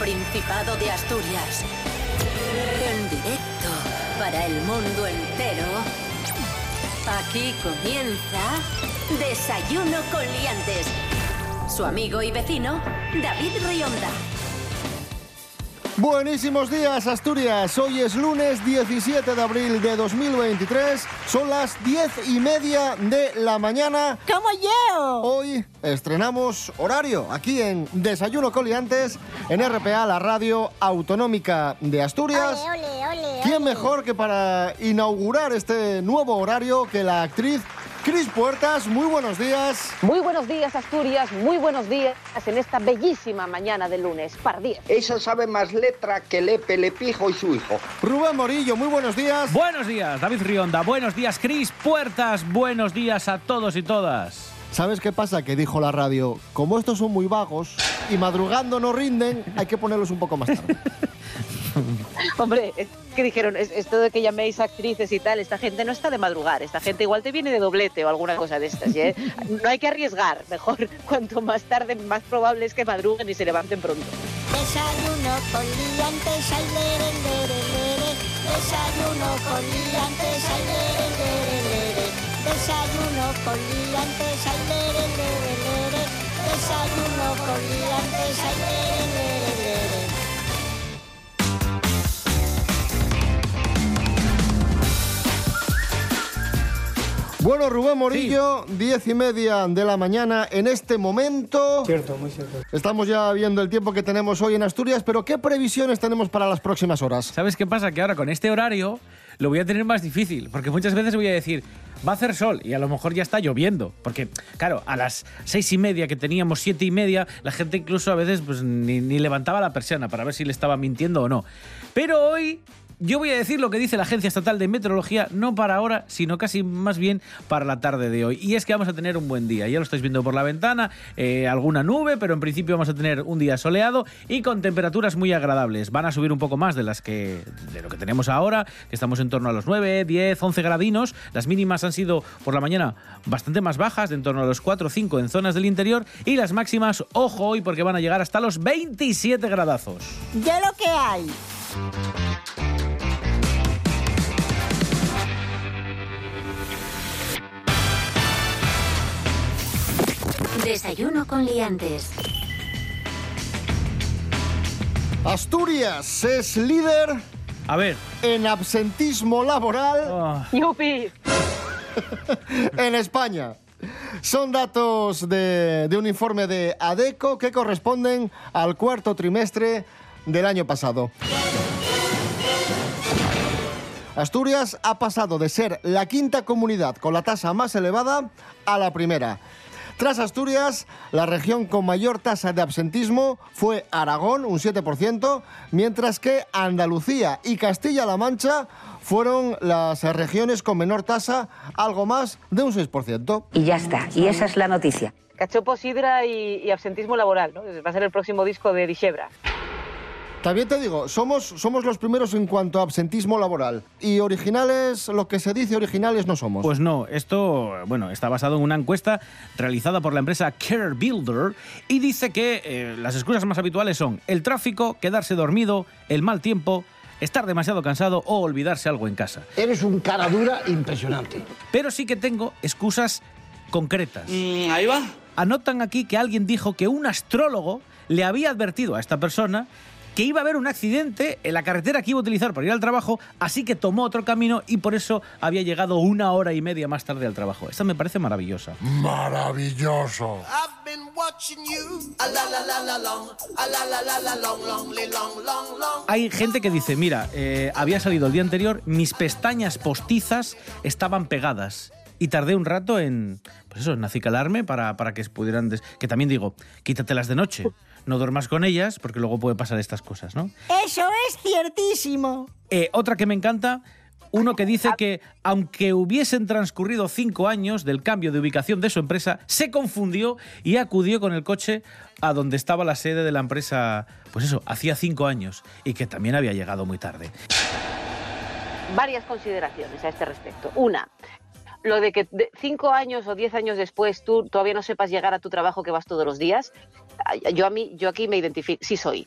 Principado de Asturias. En directo para el mundo entero. Aquí comienza Desayuno con Liantes. Su amigo y vecino, David Rionda. Buenísimos días, Asturias. Hoy es lunes 17 de abril de 2023. Son las diez y media de la mañana. ¡Como yo! Hoy estrenamos horario aquí en Desayuno Coliantes en RPA, la radio autonómica de Asturias. Ole, ole, ole, ¿Quién mejor que para inaugurar este nuevo horario que la actriz Cris Puertas? Muy buenos días. Muy buenos días, Asturias. Muy buenos días en esta bellísima mañana de lunes, par 10. Esa sabe más letra que Lepe, Lepijo y su hijo. Rubén Morillo, muy buenos días. Buenos días, David Rionda. Buenos días, Cris Puertas. Buenos días a todos y todas. ¿Sabes qué pasa? Que dijo la radio, como estos son muy vagos y madrugando no rinden, hay que ponerlos un poco más tarde. Hombre, es que dijeron, es- esto de que llaméis actrices y tal, esta gente no está de madrugar, esta gente igual te viene de doblete o alguna cosa de estas. ¿eh? No hay que arriesgar, mejor cuanto más tarde, más probable es que madruguen y se levanten pronto. Desayuno con liantes, ay, lere, lere, lere. Desayuno con liantes, ay, lere, lere, lere. Desayuno con liantes, ay, lere, lere, lere. Desayuno con liantes, lere, lere. Bueno, Rubén Morillo, diez y media de la mañana en este momento. Cierto, muy cierto. Estamos ya viendo el tiempo que tenemos hoy en Asturias, pero ¿qué previsiones tenemos para las próximas horas? ¿Sabes qué pasa? Que ahora con este horario lo voy a tener más difícil, porque muchas veces voy a decir, va a hacer sol y a lo mejor ya está lloviendo, porque claro, a las seis y media que teníamos siete y media, la gente incluso a veces pues ni, ni levantaba la persiana para ver si le estaba mintiendo o no. Pero hoy yo voy a decir lo que dice la Agencia Estatal de Meteorología, no para ahora, sino casi más bien para la tarde de hoy. Y es que vamos a tener un buen día. Ya lo estáis viendo por la ventana, eh, alguna nube, pero en principio vamos a tener un día soleado y con temperaturas muy agradables. Van a subir un poco más de las que de lo que tenemos ahora, que estamos en torno a los 9, 10, 11 gradinos. Las mínimas han sido por la mañana bastante más bajas, de en torno a los 4 o 5 en zonas del interior, y las máximas, ojo hoy, porque van a llegar hasta los 27 gradazos. Ya lo que hay. Desayuno con Liantes. Asturias es líder A ver. en absentismo laboral ah, ¡Yupi! en España. Son datos de, de un informe de ADECO que corresponden al cuarto trimestre del año pasado. Asturias ha pasado de ser la quinta comunidad con la tasa más elevada a la primera. Tras Asturias, la región con mayor tasa de absentismo fue Aragón, un 7%, mientras que Andalucía y Castilla-La Mancha fueron las regiones con menor tasa, algo más de un 6%. Y ya está. Y esa es la noticia. Cachopo, sidra y, y absentismo laboral, ¿no? Va a ser el próximo disco de Dixebra. También te digo, somos, somos los primeros en cuanto a absentismo laboral. Y originales, lo que se dice originales no somos. Pues no, esto bueno, está basado en una encuesta realizada por la empresa Care Builder y dice que eh, las excusas más habituales son el tráfico, quedarse dormido, el mal tiempo, estar demasiado cansado o olvidarse algo en casa. Eres un cara dura impresionante. Pero sí que tengo excusas concretas. ahí va. Anotan aquí que alguien dijo que un astrólogo le había advertido a esta persona que iba a haber un accidente en la carretera que iba a utilizar para ir al trabajo, así que tomó otro camino y por eso había llegado una hora y media más tarde al trabajo. Esta me parece maravillosa. Maravilloso. Hay gente que dice, mira, eh, había salido el día anterior, mis pestañas postizas estaban pegadas. Y tardé un rato en, pues eso, en acicalarme para, para que pudieran... des- Que también digo, quítatelas de noche. No duermas con ellas porque luego puede pasar estas cosas, ¿no? Eso es ciertísimo. Eh, otra que me encanta, uno que dice que aunque hubiesen transcurrido cinco años del cambio de ubicación de su empresa, se confundió y acudió con el coche a donde estaba la sede de la empresa, pues eso, hacía cinco años y que también había llegado muy tarde. Varias consideraciones a este respecto. Una, lo de que de- cinco años o diez años después tú todavía no sepas llegar a tu trabajo que vas todos los días, yo a mí, yo aquí me identifico, sí soy.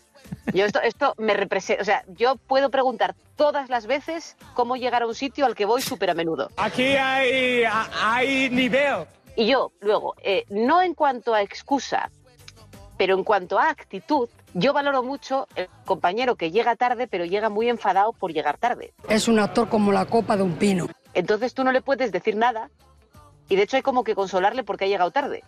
Yo esto, esto me representa, o sea, yo puedo preguntar todas las veces cómo llegar a un sitio al que voy súper a menudo. Aquí hay, hay nivel. Y yo, luego, eh, no en cuanto a excusa, pero en cuanto a actitud, yo valoro mucho el compañero que llega tarde, pero llega muy enfadado por llegar tarde. Es un actor como la copa de un pino. Entonces tú no le puedes decir nada y de hecho hay como que consolarle porque ha llegado tarde.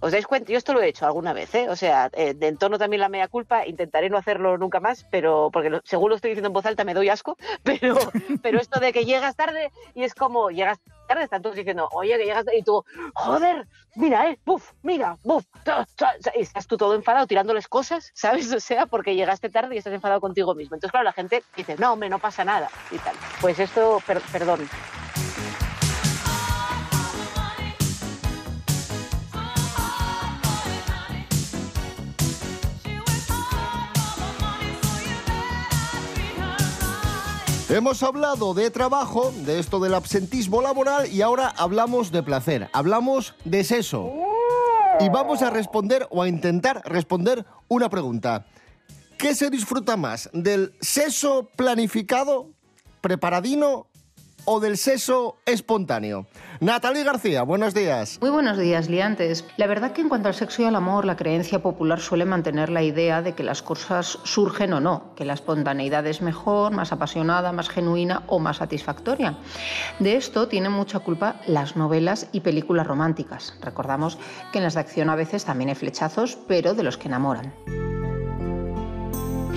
¿Os dais cuenta? Yo esto lo he hecho alguna vez, ¿eh? O sea, eh, de entorno también la mea culpa, intentaré no hacerlo nunca más, pero porque según lo estoy diciendo en voz alta me doy asco, pero, pero esto de que llegas tarde y es como, llegas tarde, están todos diciendo, oye, que llegas y tú, joder, mira, eh, buf, mira, buf, ta, ta", y estás tú todo enfadado tirándoles cosas, ¿sabes? O sea, porque llegaste tarde y estás enfadado contigo mismo. Entonces, claro, la gente dice, no, hombre, no pasa nada y tal. Pues esto, per- perdón, Hemos hablado de trabajo, de esto del absentismo laboral y ahora hablamos de placer, hablamos de seso. Y vamos a responder o a intentar responder una pregunta. ¿Qué se disfruta más? ¿Del seso planificado, preparadino o del seso espontáneo? Natalie García, buenos días. Muy buenos días, liantes. La verdad que en cuanto al sexo y al amor, la creencia popular suele mantener la idea de que las cosas surgen o no, que la espontaneidad es mejor, más apasionada, más genuina o más satisfactoria. De esto tienen mucha culpa las novelas y películas románticas. Recordamos que en las de acción a veces también hay flechazos, pero de los que enamoran.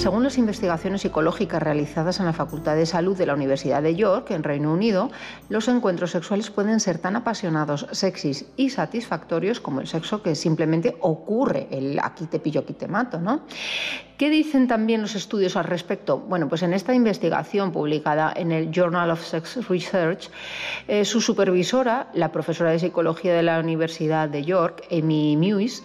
Según las investigaciones psicológicas realizadas en la Facultad de Salud de la Universidad de York, en Reino Unido, los encuentros sexuales pueden ser tan apasionados, sexys y satisfactorios como el sexo que simplemente ocurre, el aquí te pillo, aquí te mato, ¿no? ¿Qué dicen también los estudios al respecto? Bueno, pues en esta investigación publicada en el Journal of Sex Research, eh, su supervisora, la profesora de psicología de la Universidad de York, Amy Mewis,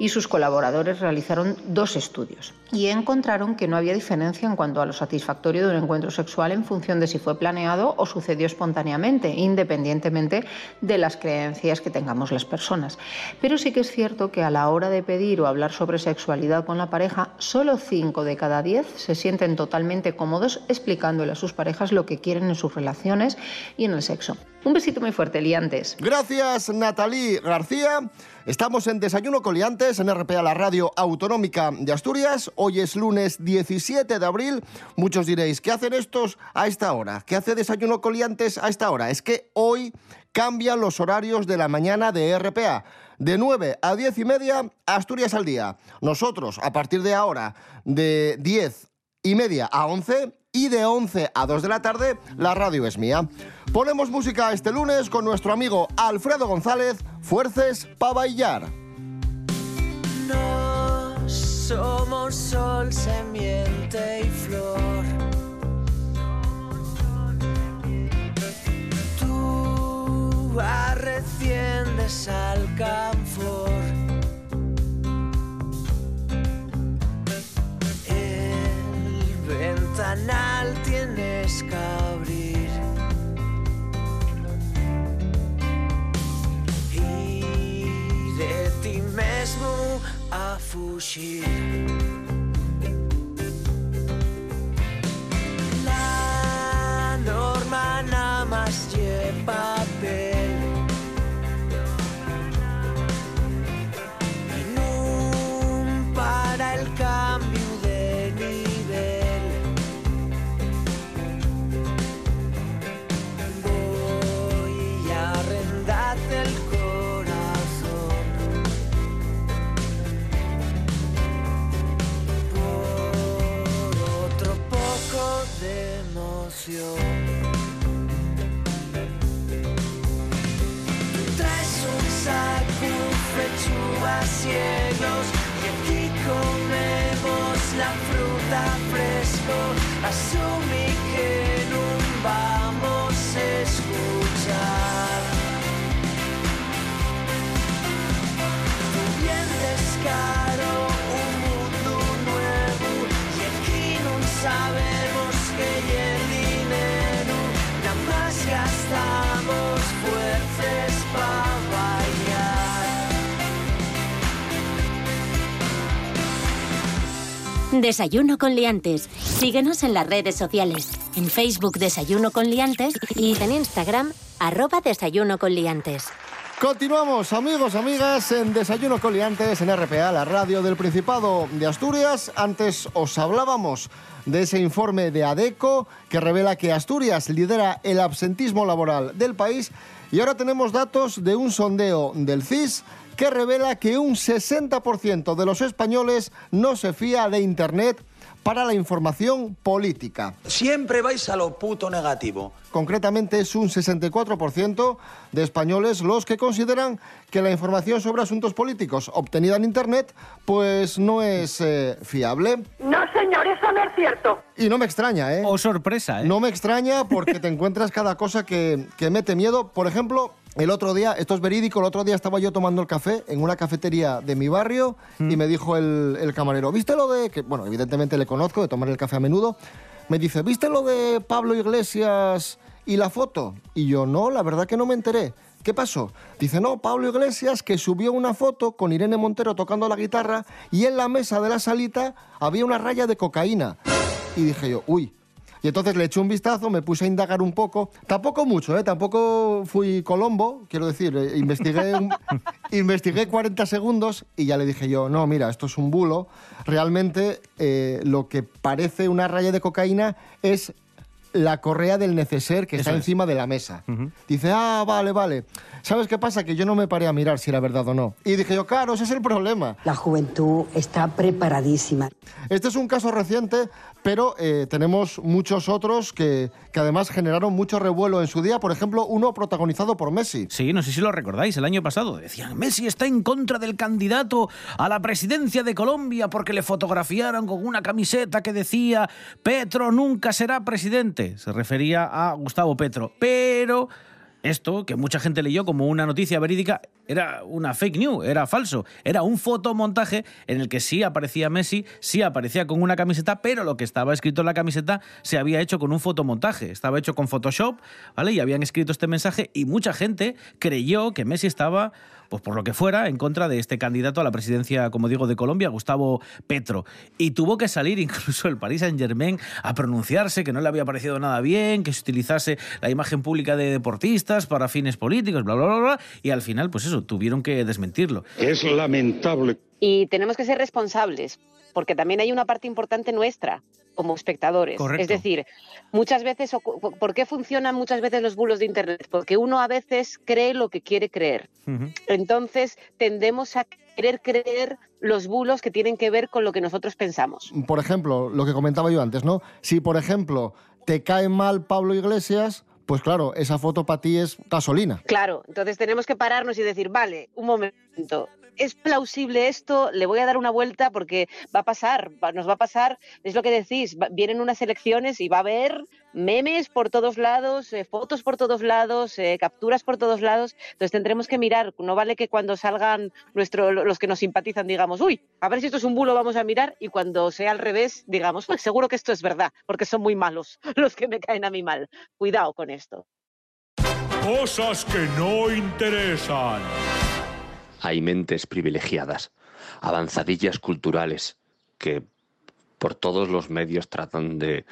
y sus colaboradores realizaron dos estudios y encontraron que no había diferencia en cuanto a lo satisfactorio de un encuentro sexual en función de si fue planeado o sucedió espontáneamente, independientemente de las creencias que tengamos las personas. Pero sí que es cierto que a la hora de pedir o hablar sobre sexualidad con la pareja, solo 5 de cada 10 se sienten totalmente cómodos explicándole a sus parejas lo que quieren en sus relaciones y en el sexo. Un besito muy fuerte, liantes. Gracias, Natalie García. Estamos en Desayuno Coliantes en RPA, la radio autonómica de Asturias. Hoy es lunes 17 de abril. Muchos diréis, ¿qué hacen estos a esta hora? ¿Qué hace Desayuno Coliantes a esta hora? Es que hoy cambian los horarios de la mañana de RPA. De 9 a 10 y media, Asturias al día. Nosotros, a partir de ahora, de 10 y media a 11 y de 11 a 2 de la tarde, la radio es mía. Ponemos música este lunes con nuestro amigo Alfredo González, Fuerces pa' bailar. No somos sol, semiente y flor. Tú arreciendes al camfor. Tienes que abrir. Y de ti mesmo a fugir. Desayuno con liantes. Síguenos en las redes sociales. En Facebook Desayuno con liantes y en Instagram arroba Desayuno con liantes. Continuamos, amigos, amigas, en Desayuno Coliantes en RPA, la radio del Principado de Asturias. Antes os hablábamos de ese informe de ADECO que revela que Asturias lidera el absentismo laboral del país y ahora tenemos datos de un sondeo del CIS que revela que un 60% de los españoles no se fía de Internet para la información política. Siempre vais a lo puto negativo. Concretamente es un 64% de españoles los que consideran que la información sobre asuntos políticos obtenida en Internet pues no es eh, fiable. No, señor, eso no es cierto. Y no me extraña, ¿eh? O sorpresa, ¿eh? No me extraña porque te encuentras cada cosa que, que mete miedo. Por ejemplo, el otro día, esto es verídico, el otro día estaba yo tomando el café en una cafetería de mi barrio y me dijo el, el camarero, ¿viste lo de...? que Bueno, evidentemente le conozco, de tomar el café a menudo. Me dice, ¿viste lo de Pablo Iglesias y la foto? Y yo, no, la verdad que no me enteré. ¿Qué pasó? Dice, no, Pablo Iglesias que subió una foto con Irene Montero tocando la guitarra y en la mesa de la salita había una raya de cocaína. Y dije yo, uy. Y entonces le eché un vistazo, me puse a indagar un poco. Tampoco mucho, ¿eh? Tampoco fui Colombo, quiero decir, eh, investigué, un- investigué 40 segundos y ya le dije yo, no, mira, esto es un bulo. Realmente eh, lo que parece una raya de cocaína es la correa del neceser que está es. encima de la mesa. Dice, ah, vale, vale. ¿Sabes qué pasa? Que yo no me paré a mirar si era verdad o no. Y dije yo, claro, ese es el problema. La juventud está preparadísima. Este es un caso reciente, pero eh, tenemos muchos otros que, que además generaron mucho revuelo en su día. Por ejemplo, uno protagonizado por Messi. Sí, no sé si lo recordáis, el año pasado decían, Messi está en contra del candidato a la presidencia de Colombia porque le fotografiaron con una camiseta que decía, Petro nunca será presidente. Se refería a Gustavo Petro. Pero esto, que mucha gente leyó como una noticia verídica, era una fake news, era falso. Era un fotomontaje en el que sí aparecía Messi, sí aparecía con una camiseta, pero lo que estaba escrito en la camiseta se había hecho con un fotomontaje. Estaba hecho con Photoshop, ¿vale? Y habían escrito este mensaje y mucha gente creyó que Messi estaba, pues por lo que fuera, en contra de este candidato a la presidencia, como digo, de Colombia, Gustavo Petro. Y tuvo que salir incluso el Paris Saint-Germain a pronunciarse que no le había parecido nada bien, que se utilizase la imagen pública de deportistas para fines políticos, bla, bla, bla, bla. Y al final, pues eso, tuvieron que desmentirlo. Es lamentable. Y tenemos que ser responsables, porque también hay una parte importante nuestra como espectadores. Correcto. Es decir, muchas veces, ¿por qué funcionan muchas veces los bulos de Internet? Porque uno a veces cree lo que quiere creer. Entonces tendemos a querer creer los bulos que tienen que ver con lo que nosotros pensamos. Por ejemplo, lo que comentaba yo antes, ¿no? Si, por ejemplo, te cae mal Pablo Iglesias, pues claro, esa foto para ti es gasolina. Claro, entonces tenemos que pararnos y decir, vale, un momento, ¿es plausible esto? Le voy a dar una vuelta porque va a pasar, nos va a pasar, es lo que decís, vienen unas elecciones y va a haber memes por todos lados, eh, fotos por todos lados, eh, capturas por todos lados, entonces tendremos que mirar, no vale que cuando salgan los que nos simpatizan digamos, uy, a ver si esto es un bulo, vamos a mirar, y cuando sea al revés, digamos, pues seguro que esto es verdad, porque son muy malos los que me caen a mí mal. Cuidado con esto. Cosas que no interesan. Hay mentes privilegiadas, avanzadillas culturales, que por todos los medios tratan de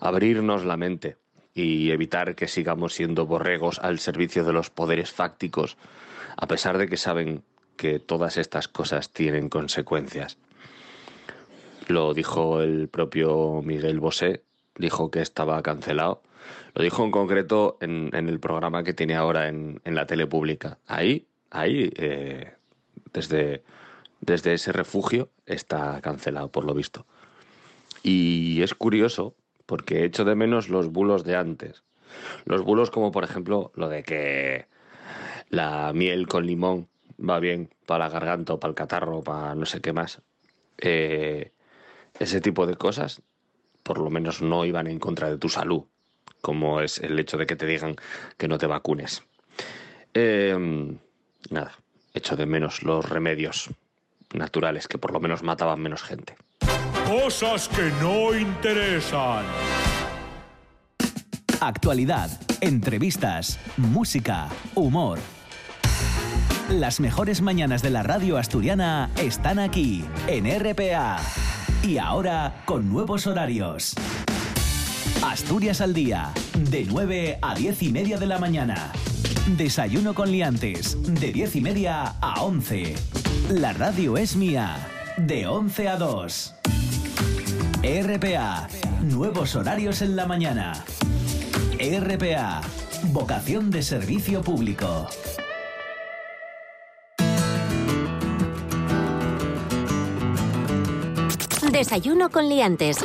abrirnos la mente y evitar que sigamos siendo borregos al servicio de los poderes fácticos, a pesar de que saben que todas estas cosas tienen consecuencias. Lo dijo el propio Miguel Bosé, dijo que estaba cancelado. Lo dijo en concreto en, el programa que tiene ahora en, en la tele pública. Ahí, ahí, eh, desde, desde ese refugio está cancelado, por lo visto. Y es curioso porque echo de menos los bulos de antes. Los bulos como por ejemplo lo de que la miel con limón va bien para la garganta o para el catarro, para no sé qué más. Eh, ese tipo de cosas por lo menos no iban en contra de tu salud, como es el hecho de que te digan que no te vacunes. Eh, nada, echo de menos los remedios naturales que por lo menos mataban menos gente. Cosas que no interesan. Actualidad, entrevistas, música, humor. Las mejores mañanas de la radio asturiana están aquí, en RPA. Y ahora con nuevos horarios. Asturias al día, de 9 a 10 y media de la mañana. Desayuno con liantes, de 10 y media a 11. La radio es mía, de 11 a 2. RPA, nuevos horarios en la mañana. RPA, vocación de servicio público. Desayuno con liantes.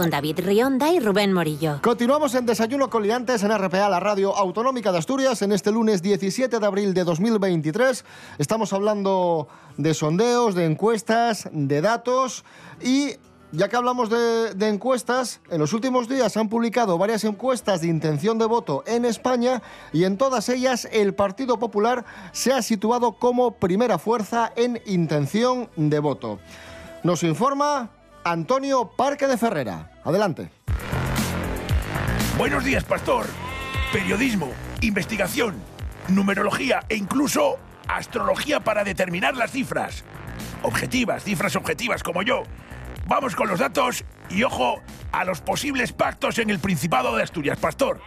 Con David Rionda y Rubén Morillo. Continuamos en Desayuno con Liantes en RPA, la radio autonómica de Asturias, en este lunes 17 de abril de 2023. Estamos hablando de sondeos, de encuestas, de datos y ya que hablamos de, de encuestas, en los últimos días se han publicado varias encuestas de intención de voto en España y en todas ellas el Partido Popular se ha situado como primera fuerza en intención de voto. Nos informa Antonio Parque de Ferrera. Adelante. Buenos días, pastor. Periodismo, investigación, numerología e incluso astrología para determinar las cifras. Objetivas, cifras objetivas como yo. Vamos con los datos y ojo a los posibles pactos en el Principado de Asturias, pastor.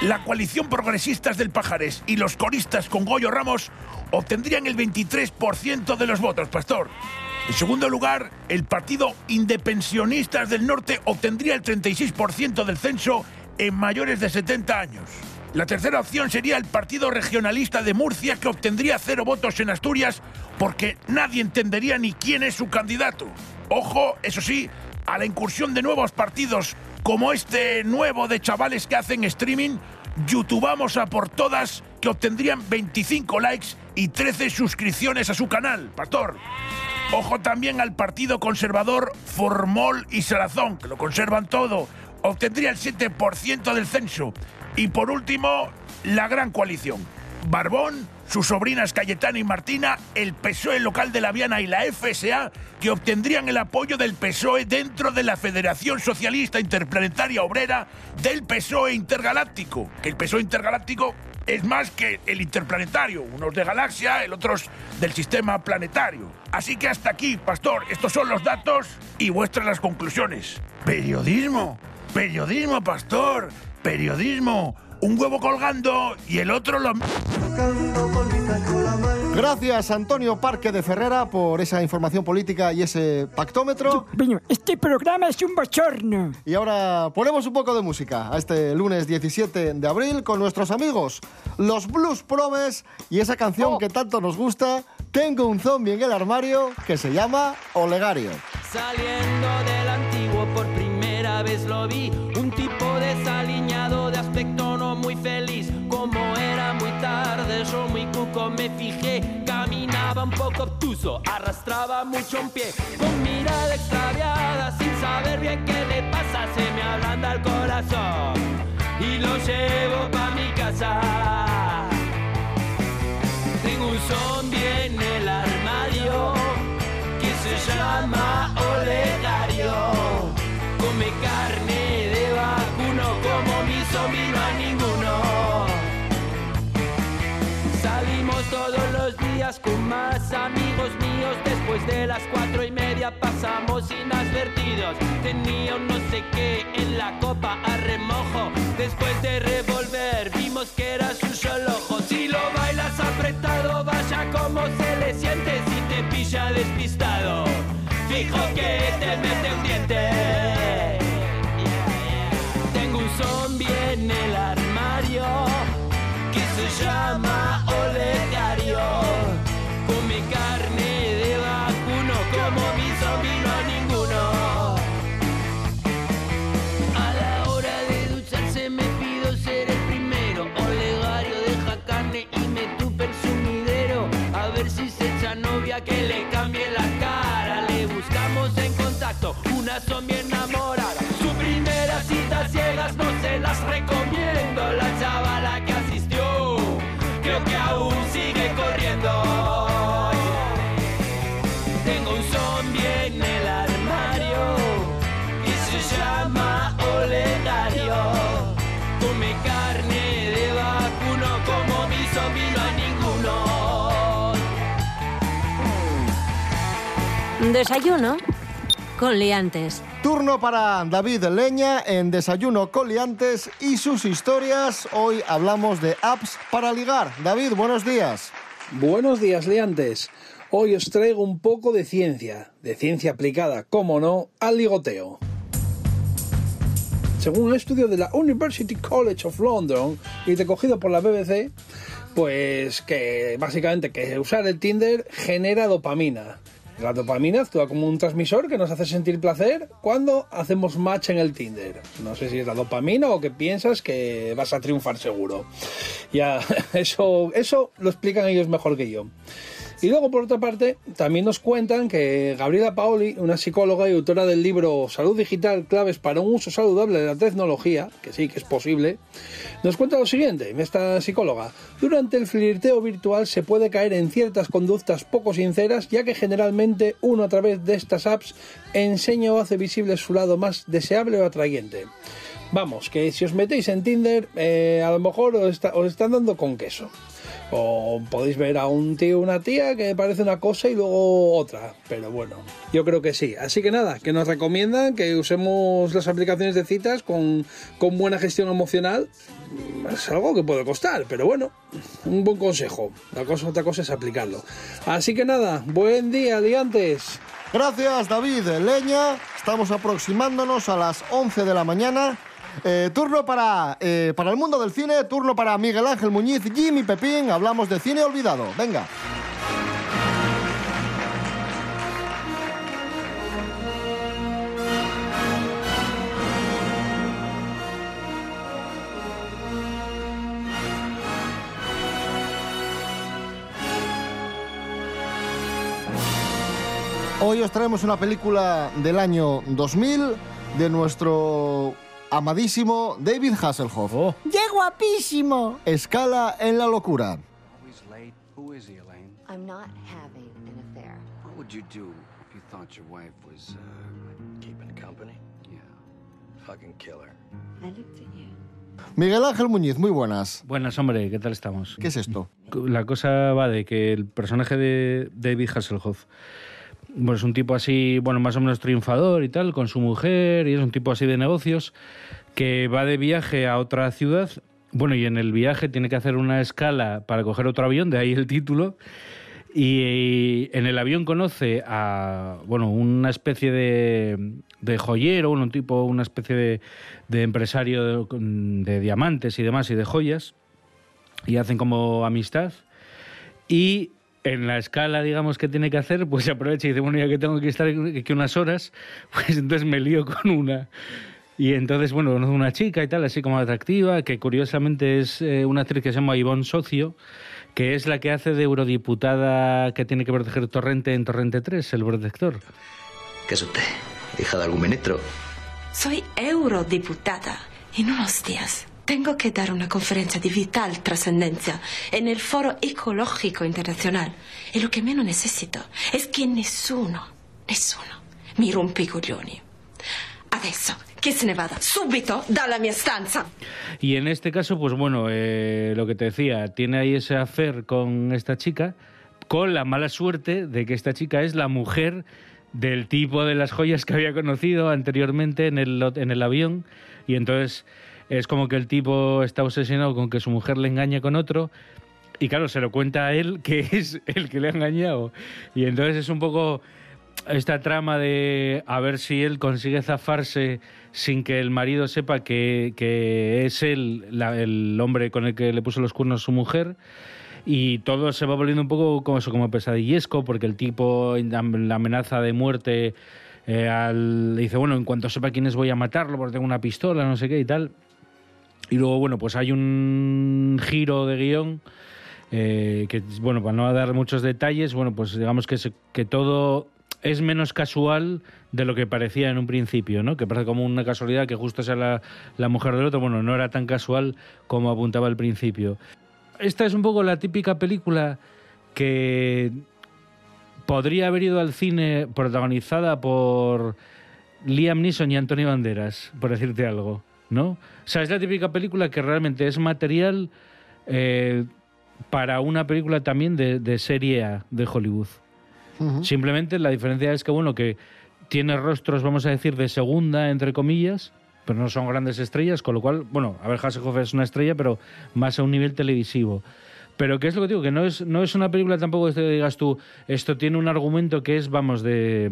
La coalición progresistas del Pajares y los coristas con Goyo Ramos obtendrían el 23% de los votos, pastor. En segundo lugar, el Partido Indepensionistas del Norte obtendría el 36% del censo en mayores de 70 años. La tercera opción sería el Partido Regionalista de Murcia, que obtendría cero votos en Asturias porque nadie entendería ni quién es su candidato. Ojo, eso sí, a la incursión de nuevos partidos como este nuevo de chavales que hacen streaming, YouTubamos a por todas, que obtendrían 25 likes y 13 suscripciones a su canal, pastor. Ojo también al Partido Conservador Formol y Salazón, que lo conservan todo. Obtendría el 7% del censo. Y por último, la gran coalición. Barbón, sus sobrinas Cayetana y Martina, el PSOE local de La Viana y la FSA, que obtendrían el apoyo del PSOE dentro de la Federación Socialista Interplanetaria Obrera del PSOE Intergaláctico. Que el PSOE Intergaláctico es más que el interplanetario, unos de galaxia, el otros del sistema planetario. Así que hasta aquí, pastor, estos son los datos y vuestras las conclusiones. Periodismo, periodismo, pastor, periodismo. Un huevo colgando y el otro lo... Gracias, Antonio Parque de Ferrera, por esa información política y ese pactómetro. Este programa es un bochorno. Y ahora ponemos un poco de música a este lunes 17 de abril con nuestros amigos, los Blues Probes, y esa canción que tanto nos gusta, Tengo un zombie en el armario, que se llama Olegario. Saliendo del antiguo por primera vez lo vi, me fijé, caminaba un poco obtuso, arrastraba mucho un pie, con mirada extraviada, sin saber bien qué le pasa, se me ablanda el corazón y lo llevo pa' mi casa. Tengo un zombie en el armario que se llama Olegario. Con más amigos míos. Después de las cuatro y media pasamos inadvertidos. Tenía un no sé qué en la copa a remojo. Después de revolver vimos que era su solo ojo. Si lo bailas apretado, vaya como se le siente si te pilla despistado. Fijo que te mete un diente. Tengo un zombie en el armario que se llama una zombie enamorada. Su primera cita ciegas no se las recomiendo. La chavala que asistió, creo que aún sigue corriendo. Tengo un zombie en el armario y se llama Olegario. Come carne de vacuno como mi zombie no hay ninguno. Desayuno con liantes. Turno para David Leña en Desayuno con liantes y sus historias. Hoy hablamos de apps para ligar. David, buenos días. Buenos días, liantes. Hoy os traigo un poco de ciencia, de ciencia aplicada, como no, al ligoteo. Según un estudio de la University College of London y recogido por la BBC, pues que básicamente que usar el Tinder genera dopamina. La dopamina actúa como un transmisor que nos hace sentir placer cuando hacemos match en el Tinder. No sé si es la dopamina o que piensas que vas a triunfar seguro. Ya, eso, eso lo explican ellos mejor que yo. Y luego, por otra parte, también nos cuentan que Gabriela Paoli, una psicóloga y autora del libro Salud Digital, claves para un uso saludable de la tecnología, que sí que es posible, nos cuenta lo siguiente, esta psicóloga, durante el flirteo virtual se puede caer en ciertas conductas poco sinceras, ya que generalmente uno a través de estas apps enseña o hace visible su lado más deseable o atrayente. Vamos, que si os metéis en Tinder, eh, a lo mejor os, está- os están dando con queso. O podéis ver a un tío o una tía que parece una cosa y luego otra. Pero bueno, yo creo que sí. Así que nada, que nos recomiendan que usemos las aplicaciones de citas con, con buena gestión emocional. Es algo que puede costar, pero bueno, un buen consejo. La cosa, otra cosa es aplicarlo. Así que nada, buen día, liantes. Gracias, David Leña. Estamos aproximándonos a las 11 de la mañana. Eh, turno para, eh, para el mundo del cine, turno para Miguel Ángel Muñiz, Jimmy Pepín. Hablamos de cine olvidado. Venga. Hoy os traemos una película del año 2000 de nuestro amadísimo David Hasselhoff. ¡Qué guapísimo! Escala en la locura. Who is he, Elaine? I'm not having an affair. What would you do if you thought your wife was, uh... Keeping company? Yeah. Fucking kill her. I looked at you. Miguel Ángel Muñiz, muy buenas. Buenas, hombre, ¿qué tal estamos? ¿Qué es esto? La cosa va de que el personaje de David Hasselhoff bueno, es un tipo así, bueno, más o menos triunfador y tal, con su mujer, y es un tipo así de negocios, que va de viaje a otra ciudad, bueno, y en el viaje tiene que hacer una escala para coger otro avión, de ahí el título, y en el avión conoce a, bueno, una especie de, de joyero, un tipo, una especie de, de empresario de, de diamantes y demás, y de joyas, y hacen como amistad, y en la escala, digamos, que tiene que hacer, pues se aprovecha y dice, bueno, ya que tengo que estar aquí unas horas, pues entonces me lío con una. Y entonces, bueno, una chica y tal, así como atractiva, que curiosamente es eh, una actriz que se llama Ivonne Socio, que es la que hace de eurodiputada que tiene que proteger Torrente en Torrente 3, el protector. ¿Qué es usted? ¿Hija de algún ministro? Soy eurodiputada. En unos días tengo que dar una conferencia de vital trascendencia en el Foro Ecológico Internacional. Y lo que menos necesito es que nessuno, nessuno mi rompe i coglioni. Adesso, che se ne vada subito dalla mia stanza. Y en este caso, pues bueno, eh, lo que te decía, tiene ahí ese affair con esta chica, con la mala suerte de que esta chica es la mujer del tipo de las joyas que había conocido anteriormente en el, en el avión. Y entonces es como que el tipo está obsesionado con que su mujer le engañe con otro. Y claro, se lo cuenta a él que es el que le ha engañado. Y entonces es un poco esta trama de a ver si él consigue zafarse sin que el marido sepa que, que es él el hombre con el que le puso los cuernos a su mujer. Y todo se va volviendo un poco como eso, como pesadillesco, porque el tipo la amenaza de muerte eh, al, dice, bueno, en cuanto sepa quién es voy a matarlo porque tengo una pistola, no sé qué y tal. Y luego, bueno, pues hay un giro de guion eh, que, bueno, para no dar muchos detalles, bueno, pues digamos que, que todo es menos casual de lo que parecía en un principio, ¿no? Que parece como una casualidad que justo sea la, la mujer del otro. Bueno, no era tan casual como apuntaba al principio. Esta es un poco la típica película que podría haber ido al cine protagonizada por Liam Neeson y Antonio Banderas, por decirte algo, ¿no? O sea, es la típica película que realmente es material eh, para una película también de, de serie A de Hollywood. Simplemente la diferencia es que, bueno, que tiene rostros, vamos a decir, de segunda, entre comillas, pero no son grandes estrellas, con lo cual, bueno, a ver, Hasselhoff es una estrella, pero más a un nivel televisivo. Pero ¿qué es lo que digo? Que no es, no es una película tampoco que digas tú, esto tiene un argumento que es, vamos, de,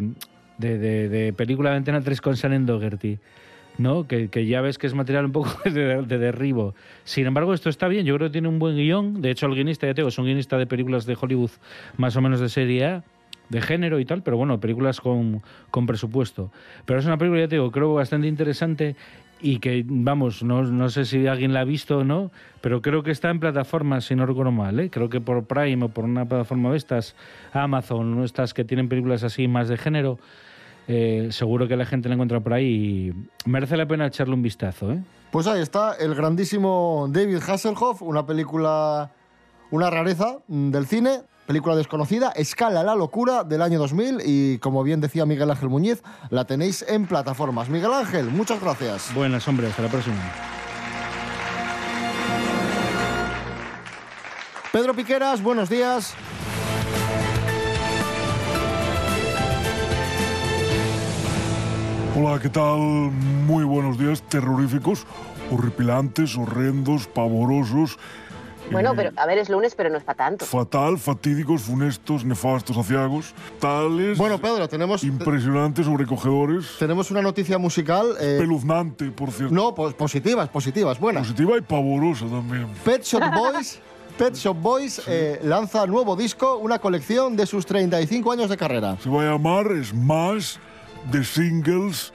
de, de- de película de Antena 3 con Shannon Doherty. ¿No? Que, que ya ves que es material un poco de, de derribo. Sin embargo, esto está bien, yo creo que tiene un buen guion. De hecho, el guionista, ya te digo, es un guionista de películas de Hollywood más o menos de serie A, de género y tal, pero bueno, películas con, con presupuesto. Pero es una película, ya te digo, creo bastante interesante y que, vamos, no, no sé si alguien la ha visto o no, pero creo que está en plataformas, si no recuerdo mal, ¿eh? Creo que por Prime o por una plataforma de estas, Amazon, estas que tienen películas así más de género, eh, seguro que la gente la encuentra por ahí y merece la pena echarle un vistazo, ¿eh? Pues ahí está el grandísimo David Hasselhoff, una película, una rareza mm, del cine, película desconocida, Escala la locura del año 2000 y como bien decía Miguel Ángel Muñiz, la tenéis en plataformas. Miguel Ángel, muchas gracias. Buenas, hombre, hasta la próxima. Pedro Piqueras, buenos días. Hola, ¿qué tal? Muy buenos días, terroríficos, horripilantes, horrendos, pavorosos, Bueno, pero a ver, es lunes, pero no es para tanto. fatal, fatídicos, funestos, nefastos, aciagos, tales... Bueno, Pedro, tenemos... Impresionantes, sobrecogedores. Tenemos una noticia musical. eh, Espeluznante, por cierto. No, pues positivas, positivas, buenas. Positiva y pavorosa también. Pet Shop Boys, Pet Shop Boys eh, lanza nuevo disco, una colección de sus 35 años de carrera. Se va a llamar Smash The Singles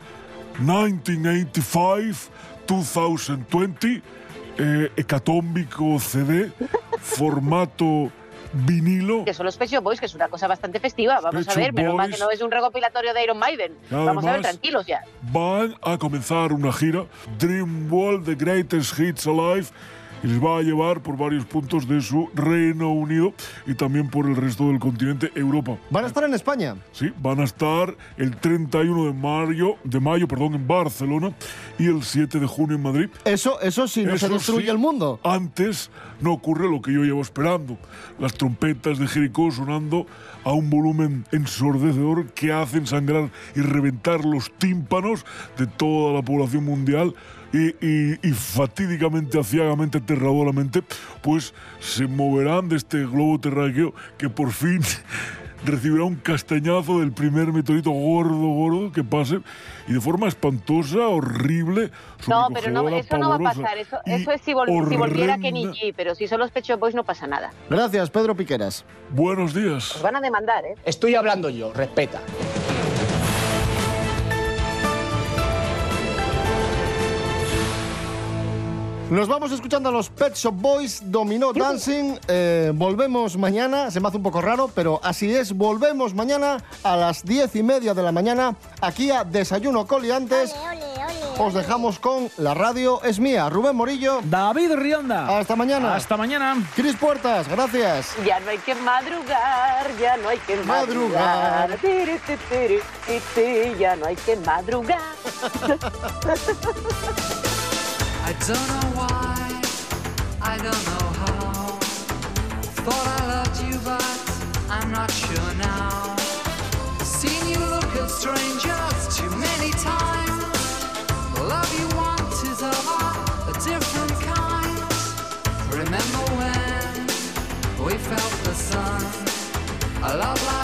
1985-2020, eh, hecatómbico CD, formato vinilo. Que son los Shop Boys, que es una cosa bastante festiva. Vamos a ver, menos mal que no es un recopilatorio de Iron Maiden. Vamos a ver, tranquilos ya. Van a comenzar una gira Dream World, The Greatest Hits Alive, y les va a llevar por varios puntos de su Reino Unido y también por el resto del continente Europa. Van a estar en España. Sí, van a estar el 31 de mayo, de mayo perdón, en Barcelona y el 7 de junio en Madrid. Eso, eso sí, no se Eso destruye sí, el mundo. Antes no ocurre lo que yo llevo esperando. Las trompetas de Jericó sonando a un volumen ensordecedor que hacen sangrar y reventar los tímpanos de toda la población mundial y, y- y fatídicamente, aciagamente, aterradoramente, pues se moverán de este globo terráqueo que por fin recibirá un castañazo del primer meteorito gordo, gordo que pase y de forma espantosa, horrible, No, pero no, eso no va a pasar. Eso, eso es si, vol- si volviera horrenda. Kenny G, pero si son los Pet Shop Boys no pasa nada. Gracias, Pedro Piqueras. Buenos días. Os van a demandar, ¿eh? Estoy hablando yo, respeta. Nos vamos escuchando a los Pet Shop Boys, Dominó Dancing. Eh, volvemos mañana, se me hace un poco raro, pero así es. Volvemos mañana a las diez y media de la mañana aquí a Desayuno Coliantes. Os dejamos con la radio es mía. Rubén Morillo. David Rionda. Hasta mañana. Hasta mañana. Cris Puertas, gracias. Ya no hay que madrugar, ya no hay que madrugar. Tiri, tiri, Ya no hay que madrugar. I don't know why, I don't know how. Thought I loved you, but I'm not sure now. Seen you look at strangers too many times. The love you want is of a, different kind. Remember when we felt the sun? A love like